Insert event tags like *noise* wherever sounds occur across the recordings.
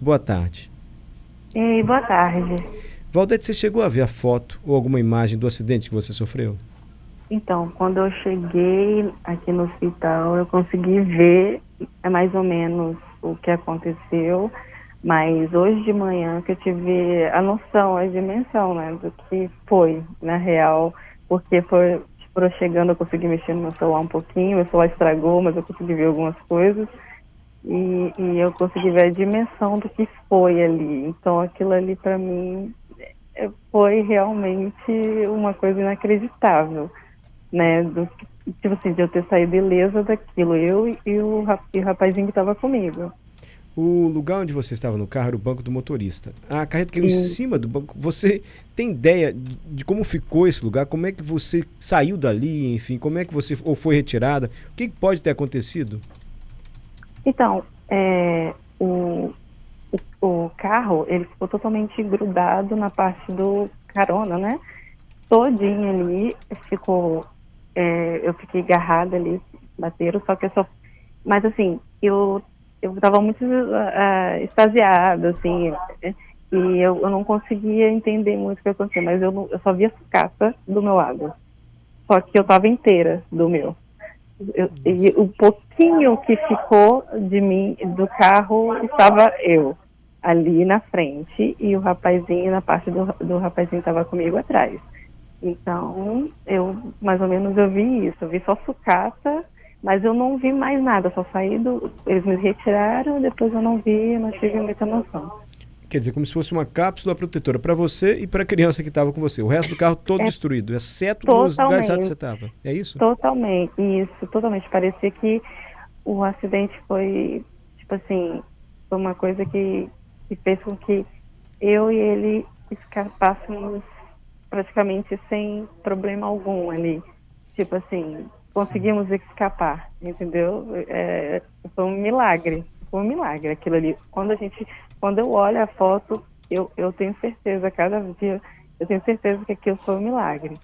Boa tarde. Ei, boa tarde. Valdete, você chegou a ver a foto ou alguma imagem do acidente que você sofreu? Então, quando eu cheguei aqui no hospital, eu consegui ver é mais ou menos o que aconteceu, mas hoje de manhã que eu tive a noção, a dimensão, né, do que foi, na real, porque foi, tipo, chegando eu consegui mexer no meu celular um pouquinho, meu celular estragou, mas eu consegui ver algumas coisas, e, e eu consegui ver a dimensão do que foi ali. Então, aquilo ali para mim é, foi realmente uma coisa inacreditável, né, do, tipo assim, de eu ter saído ilesa daquilo, eu e o, e o rapazinho que estava comigo. O lugar onde você estava no carro era o banco do motorista. A carreta caiu em cima do banco. Você tem ideia de, de, como ficou esse lugar? Como é que você saiu dali? Enfim, como é que você ou foi retirada? O que pode ter acontecido? Então, é, o, o, carro ele ficou totalmente grudado na parte do carona, né? Todinho ali ficou. É, eu fiquei agarrada ali, bateram, só que eu só. Mas assim, eu eu estava muito uh, extasiada, assim, e eu, eu, não conseguia entender muito o que acontecia, mas eu, eu só via sucata do meu lado. Só que eu estava inteira do meu. Eu, e o pouquinho que ficou de mim, do carro, estava eu ali na frente e o rapazinho, na parte do, do rapazinho estava comigo atrás. Então, eu, mais ou menos, eu vi isso. Eu vi só sucata mas eu não vi mais nada, só saí do. Eles me retiraram, depois eu não vi, não tive muita noção. Quer dizer, como se fosse uma cápsula protetora para você e para a criança que estava com você. O resto do carro todo é, destruído, exceto nos lugares que você estava. É isso? Totalmente, isso, totalmente. Parecia que o acidente foi, tipo assim, uma coisa que, que fez com que eu e ele escapássemos praticamente sem problema algum ali. Tipo assim, conseguimos Sim. escapar, entendeu? É, foi um milagre, foi um milagre aquilo ali. Quando a gente, quando eu olho a foto, eu, eu tenho certeza, cada dia, eu tenho certeza que aquilo foi um milagre.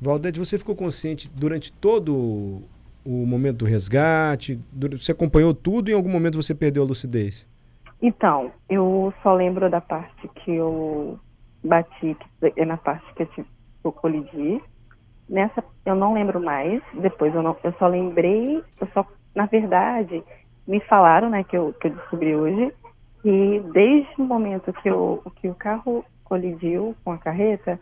Valdete, você ficou consciente durante todo o momento do resgate? Você acompanhou tudo e em algum momento você perdeu a lucidez? Então, eu só lembro da parte que eu bati, que é na parte que eu, eu colidi, Nessa eu não lembro mais, depois eu, não, eu só lembrei, eu só, na verdade, me falaram, né, que eu, que eu descobri hoje, que desde o momento que, eu, que o carro colidiu com a carreta,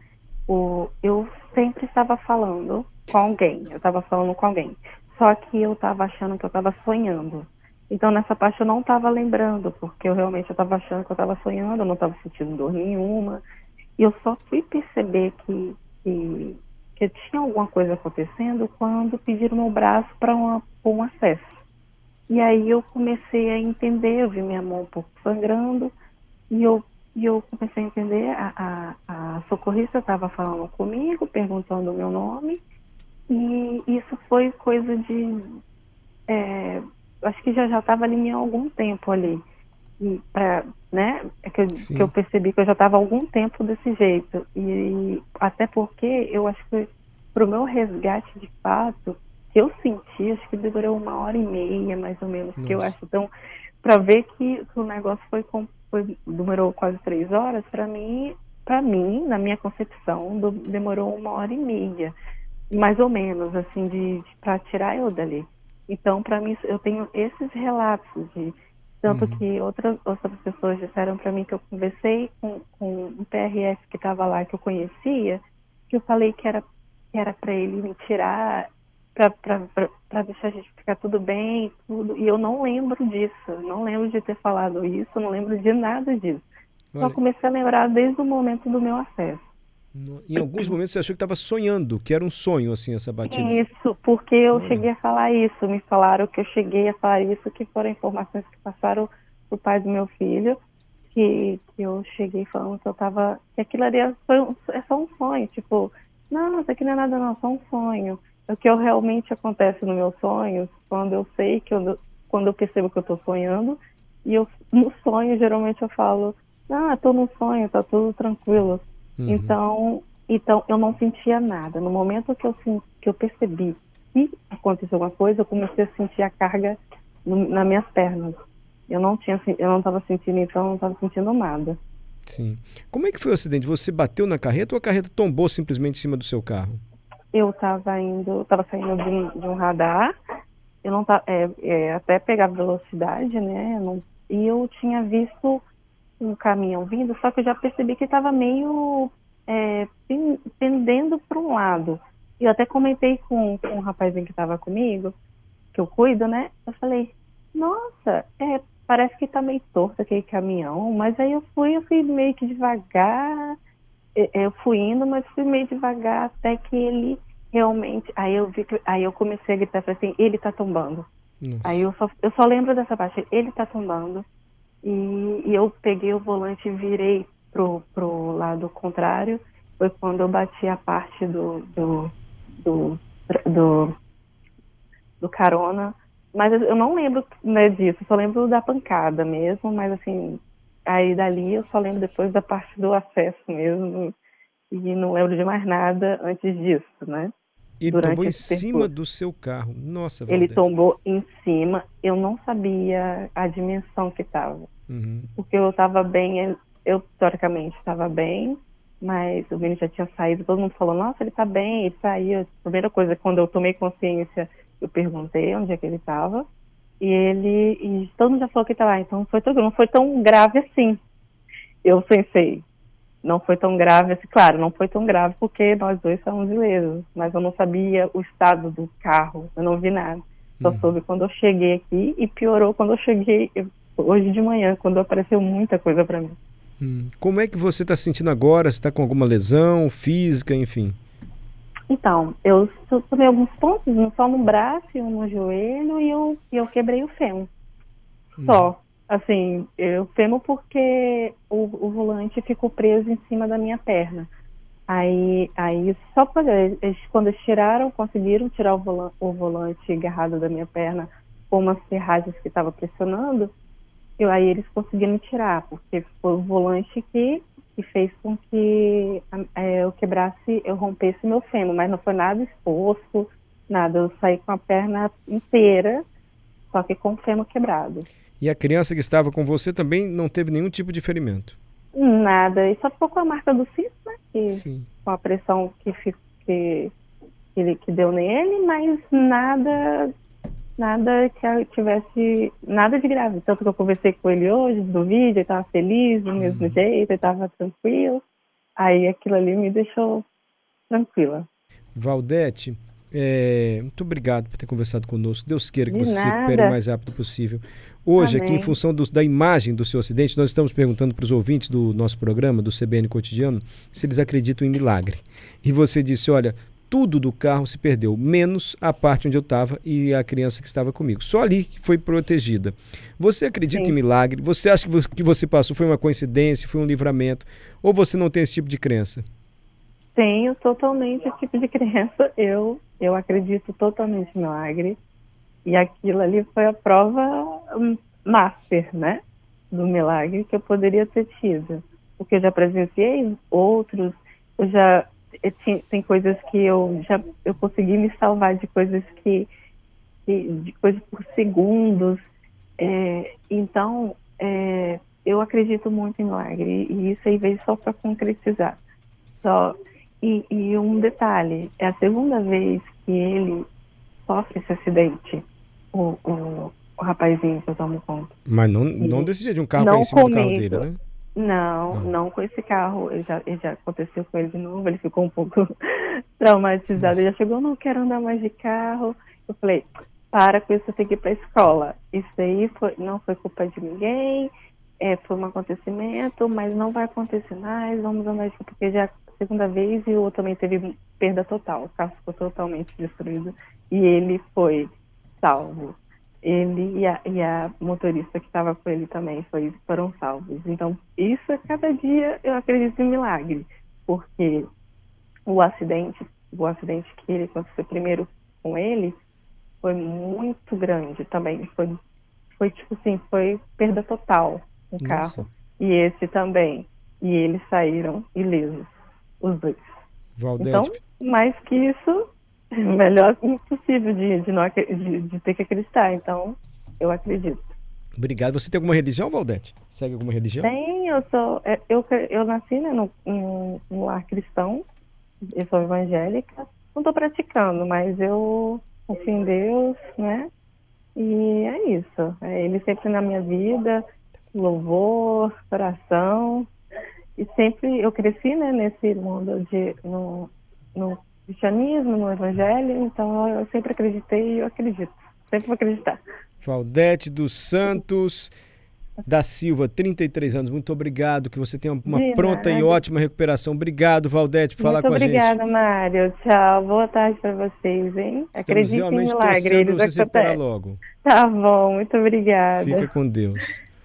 o, eu sempre estava falando com alguém, eu estava falando com alguém. Só que eu estava achando que eu estava sonhando. Então nessa parte eu não estava lembrando, porque eu realmente estava achando que eu estava sonhando, eu não estava sentindo dor nenhuma. E eu só fui perceber que, que que tinha alguma coisa acontecendo quando pediram meu braço para um acesso. E aí eu comecei a entender, eu vi minha mão um pouco sangrando, e eu, e eu comecei a entender, a, a, a socorrista estava falando comigo, perguntando o meu nome, e isso foi coisa de. É, acho que já já estava ali há algum tempo ali. E pra, né, é que eu, que eu percebi que eu já estava algum tempo desse jeito. E até porque eu acho que para o meu resgate de fato, eu senti, acho que demorou uma hora e meia, mais ou menos, Nossa. que eu acho. Então, para ver que, o negócio foi, foi demorou quase três horas, para mim, para mim, na minha concepção, do, demorou uma hora e meia, mais ou menos, assim, de, de para tirar eu dali. Então, para mim, eu tenho esses relatos de tanto uhum. que outras, outras pessoas disseram para mim que eu conversei com, com um PRF que estava lá, que eu conhecia, que eu falei que era, que era para ele me tirar, para deixar a gente ficar tudo bem, tudo. E eu não lembro disso, não lembro de ter falado isso, não lembro de nada disso. Olha. Só comecei a lembrar desde o momento do meu acesso. Em alguns momentos você achou que estava sonhando, que era um sonho, assim, essa batida. Isso, porque eu Olha. cheguei a falar isso. Me falaram que eu cheguei a falar isso, que foram informações que passaram pro pai do meu filho, que, que eu cheguei falando que eu estava que aquilo ali é, foi é só um sonho, tipo, não, isso aqui não é nada não, é só um sonho. O que eu realmente acontece no meu sonho, quando eu sei que eu, quando eu percebo que eu estou sonhando, e eu, no sonho, geralmente eu falo, ah, estou no sonho, tá tudo tranquilo. Uhum. Então, então eu não sentia nada. No momento que eu, que eu percebi que aconteceu alguma coisa, eu comecei a sentir a carga no, nas minhas pernas. Eu não tinha, eu não estava sentindo, então não estava sentindo nada. Sim. Como é que foi o acidente? Você bateu na carreta ou a carreta tombou simplesmente em cima do seu carro? Eu estava indo, estava saindo de um, de um, radar. Eu não tá, é, é, até pegar velocidade, né? Não, e eu tinha visto um caminhão vindo, só que eu já percebi que estava meio é, pendendo para um lado. E eu até comentei com, com um rapazinho que estava comigo, que eu cuido, né? Eu falei, nossa, é, parece que tá meio torto aquele caminhão, mas aí eu fui, eu fui meio que devagar, eu fui indo, mas fui meio devagar até que ele realmente, aí eu vi que, aí eu comecei a gritar assim, ele tá tombando. Nossa. Aí eu só, eu só lembro dessa parte, ele tá tombando, e, e eu peguei o volante e virei pro, pro lado contrário, foi quando eu bati a parte do, do, do, do, do carona, mas eu não lembro né, disso, só lembro da pancada mesmo, mas assim, aí dali eu só lembro depois da parte do acesso mesmo, e não lembro de mais nada antes disso, né? Ele Durante tombou em cima do seu carro. Nossa, Valdez. Ele tombou em cima. Eu não sabia a dimensão que estava. Uhum. Porque eu estava bem, eu teoricamente estava bem, mas o menino já tinha saído. Todo mundo falou: Nossa, ele está bem, ele saiu. A primeira coisa, quando eu tomei consciência eu perguntei onde é que ele estava e ele e todo mundo já falou que estava lá. Então foi tudo, não foi tão grave assim. Eu pensei, não foi tão grave assim. Claro, não foi tão grave porque nós dois somos ilesos, mas eu não sabia o estado do carro, eu não vi nada. Só uhum. soube quando eu cheguei aqui e piorou quando eu cheguei hoje de manhã, quando apareceu muita coisa para mim. Hum. Como é que você está se sentindo agora? Você está com alguma lesão física, enfim? Então, eu tomei alguns pontos, um só no braço e um no joelho, e eu, eu quebrei o fêmur. Hum. Só. Assim, eu fêmur porque o, o volante ficou preso em cima da minha perna. Aí, aí só para eles, quando eles tiraram, conseguiram tirar o volante, o volante agarrado da minha perna com umas ferragens que estava pressionando, eu, aí eles conseguiram tirar, porque foi o volante que que fez com que é, eu quebrasse, eu rompesse meu fêmur, mas não foi nada exposto, nada. Eu saí com a perna inteira, só que com o fêmur quebrado. E a criança que estava com você também não teve nenhum tipo de ferimento? Nada, e só ficou com a marca do cinto, né? Que, Sim. Com a pressão que, que, que, ele, que deu nele, mas nada nada que tivesse nada de grave. Tanto que eu conversei com ele hoje no vídeo, ele estava feliz do mesmo uhum. jeito, ele estava tranquilo. Aí aquilo ali me deixou tranquila. Valdete, é, muito obrigado por ter conversado conosco. Deus queira que de você nada. se recupere o mais rápido possível. Hoje, Amém. aqui em função do, da imagem do seu acidente, nós estamos perguntando para os ouvintes do nosso programa, do CBN Cotidiano, se eles acreditam em milagre. E você disse: olha, tudo do carro se perdeu, menos a parte onde eu estava e a criança que estava comigo. Só ali que foi protegida. Você acredita Sim. em milagre? Você acha que o que você passou foi uma coincidência, foi um livramento? Ou você não tem esse tipo de crença? Tenho totalmente esse tipo de crença. Eu, eu acredito totalmente em milagre. E aquilo ali foi a prova hum, master, né? Do milagre que eu poderia ter tido. Porque eu já presenciei outros, eu já tem coisas que eu já eu consegui me salvar de coisas que, que de coisas por segundos. É, então é, eu acredito muito em milagre e isso aí veio só para concretizar. Só e, e, um detalhe é a segunda vez que ele sofre esse acidente o, o, o rapazinho que eu tomo conta. Mas não não desse dia de um carro em cima do carro dele né não, não com esse carro. Ele já, ele já aconteceu com ele de novo, ele ficou um pouco *laughs* traumatizado. Ele já chegou, não quero andar mais de carro. Eu falei, para com isso, você tem que ir para a escola. Isso aí foi, não foi culpa de ninguém, é, foi um acontecimento, mas não vai acontecer mais, vamos andar de porque já é a segunda vez e o outro também teve perda total. O carro ficou totalmente destruído e ele foi salvo ele e a, e a motorista que estava com ele também foi, foram salvos. Então, isso a cada dia eu acredito em milagre, porque o acidente, o acidente que ele aconteceu primeiro com ele, foi muito grande também. Foi, foi tipo assim, foi perda total no carro. E esse também. E eles saíram ilesos, os dois. Valdete. Então, mais que isso, *laughs* melhor impossível de, de, não, de, de ter que acreditar. Então, eu acredito. Obrigado. Você tem alguma religião, Valdete? Segue alguma religião? Tem, eu sou. é, Eu, eu nasci né, no, no, no lar cristão, eu sou evangélica. Não estou praticando, mas eu confio em Deus, né? E é isso. É Ele sempre na minha vida, louvor, oração. E sempre eu cresci né, nesse mundo de no, no cristianismo, no evangelho, então eu sempre acreditei e eu acredito. Sempre vou acreditar. Valdete dos Santos da Silva, 33 anos. Muito obrigado. Que você tenha uma pronta e ótima recuperação. Obrigado, Valdete, por falar Muito com a gente. obrigada, Mário. Tchau. Boa tarde para vocês, hein? Estamos Acredite em realmente milagre, torcendo eles você se recuperar logo. Tá bom, muito obrigada. Fica com Deus.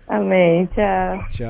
Amém. Tchau. Tchau.